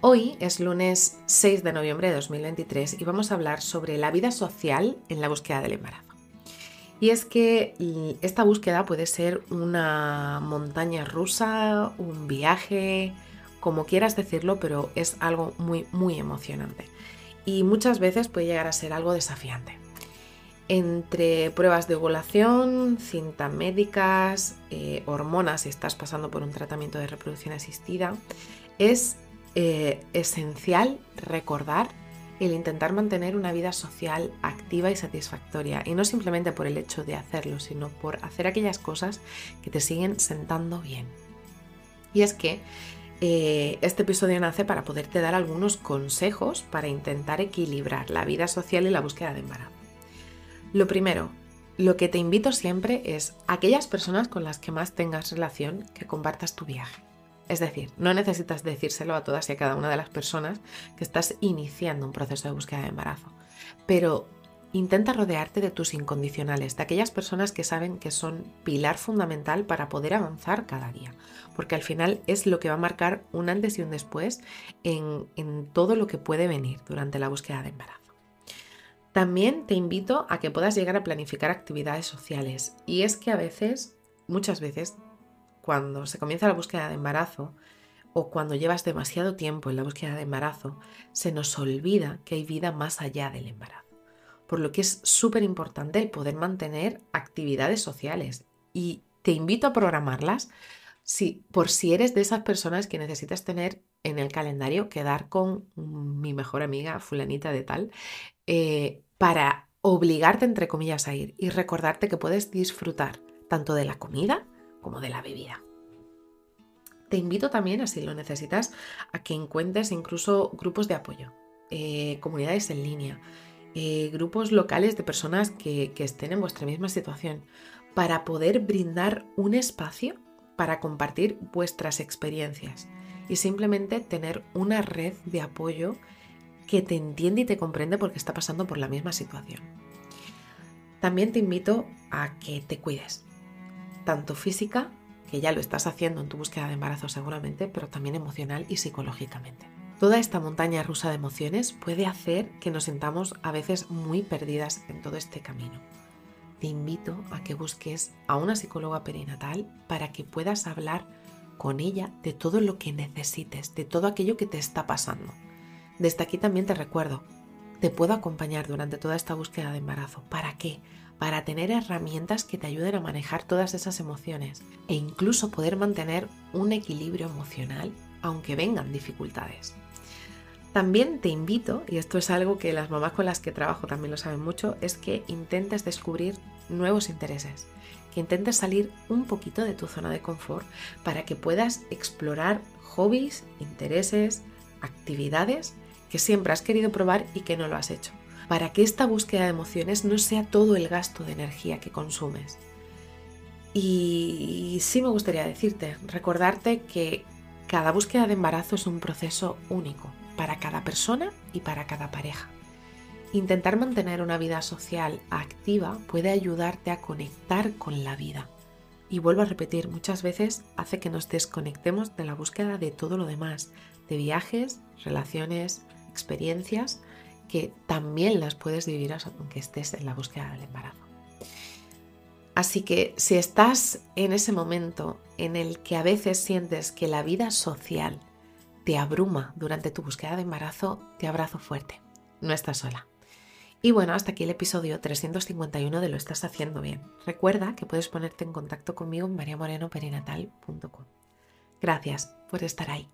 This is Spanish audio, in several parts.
Hoy es lunes 6 de noviembre de 2023 y vamos a hablar sobre la vida social en la búsqueda del embarazo. Y es que esta búsqueda puede ser una montaña rusa, un viaje, como quieras decirlo, pero es algo muy, muy emocionante. Y muchas veces puede llegar a ser algo desafiante. Entre pruebas de ovulación, cintas médicas, eh, hormonas si estás pasando por un tratamiento de reproducción asistida, es eh, esencial recordar el intentar mantener una vida social activa y satisfactoria. Y no simplemente por el hecho de hacerlo, sino por hacer aquellas cosas que te siguen sentando bien. Y es que eh, este episodio nace para poderte dar algunos consejos para intentar equilibrar la vida social y la búsqueda de embarazo. Lo primero, lo que te invito siempre es aquellas personas con las que más tengas relación que compartas tu viaje. Es decir, no necesitas decírselo a todas y a cada una de las personas que estás iniciando un proceso de búsqueda de embarazo, pero intenta rodearte de tus incondicionales, de aquellas personas que saben que son pilar fundamental para poder avanzar cada día, porque al final es lo que va a marcar un antes y un después en, en todo lo que puede venir durante la búsqueda de embarazo. También te invito a que puedas llegar a planificar actividades sociales. Y es que a veces, muchas veces, cuando se comienza la búsqueda de embarazo o cuando llevas demasiado tiempo en la búsqueda de embarazo, se nos olvida que hay vida más allá del embarazo. Por lo que es súper importante el poder mantener actividades sociales y te invito a programarlas si, por si eres de esas personas que necesitas tener en el calendario quedar con mi mejor amiga fulanita de tal eh, para obligarte entre comillas a ir y recordarte que puedes disfrutar tanto de la comida como de la bebida. Te invito también, así lo necesitas, a que encuentres incluso grupos de apoyo, eh, comunidades en línea, eh, grupos locales de personas que, que estén en vuestra misma situación, para poder brindar un espacio para compartir vuestras experiencias y simplemente tener una red de apoyo que te entiende y te comprende porque está pasando por la misma situación. También te invito a que te cuides, tanto física, que ya lo estás haciendo en tu búsqueda de embarazo seguramente, pero también emocional y psicológicamente. Toda esta montaña rusa de emociones puede hacer que nos sintamos a veces muy perdidas en todo este camino. Te invito a que busques a una psicóloga perinatal para que puedas hablar con ella de todo lo que necesites, de todo aquello que te está pasando. Desde aquí también te recuerdo, te puedo acompañar durante toda esta búsqueda de embarazo. ¿Para qué? Para tener herramientas que te ayuden a manejar todas esas emociones e incluso poder mantener un equilibrio emocional aunque vengan dificultades. También te invito, y esto es algo que las mamás con las que trabajo también lo saben mucho, es que intentes descubrir nuevos intereses, que intentes salir un poquito de tu zona de confort para que puedas explorar hobbies, intereses, actividades que siempre has querido probar y que no lo has hecho, para que esta búsqueda de emociones no sea todo el gasto de energía que consumes. Y sí me gustaría decirte, recordarte que cada búsqueda de embarazo es un proceso único para cada persona y para cada pareja. Intentar mantener una vida social activa puede ayudarte a conectar con la vida. Y vuelvo a repetir, muchas veces hace que nos desconectemos de la búsqueda de todo lo demás, de viajes, relaciones, experiencias que también las puedes vivir aunque estés en la búsqueda del embarazo. Así que si estás en ese momento en el que a veces sientes que la vida social te abruma durante tu búsqueda de embarazo, te abrazo fuerte. No estás sola. Y bueno, hasta aquí el episodio 351 de Lo estás haciendo bien. Recuerda que puedes ponerte en contacto conmigo en mariamorenoperinatal.com. Gracias por estar ahí,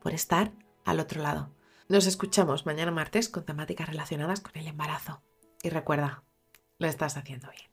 por estar al otro lado. Nos escuchamos mañana martes con temáticas relacionadas con el embarazo. Y recuerda, lo estás haciendo bien.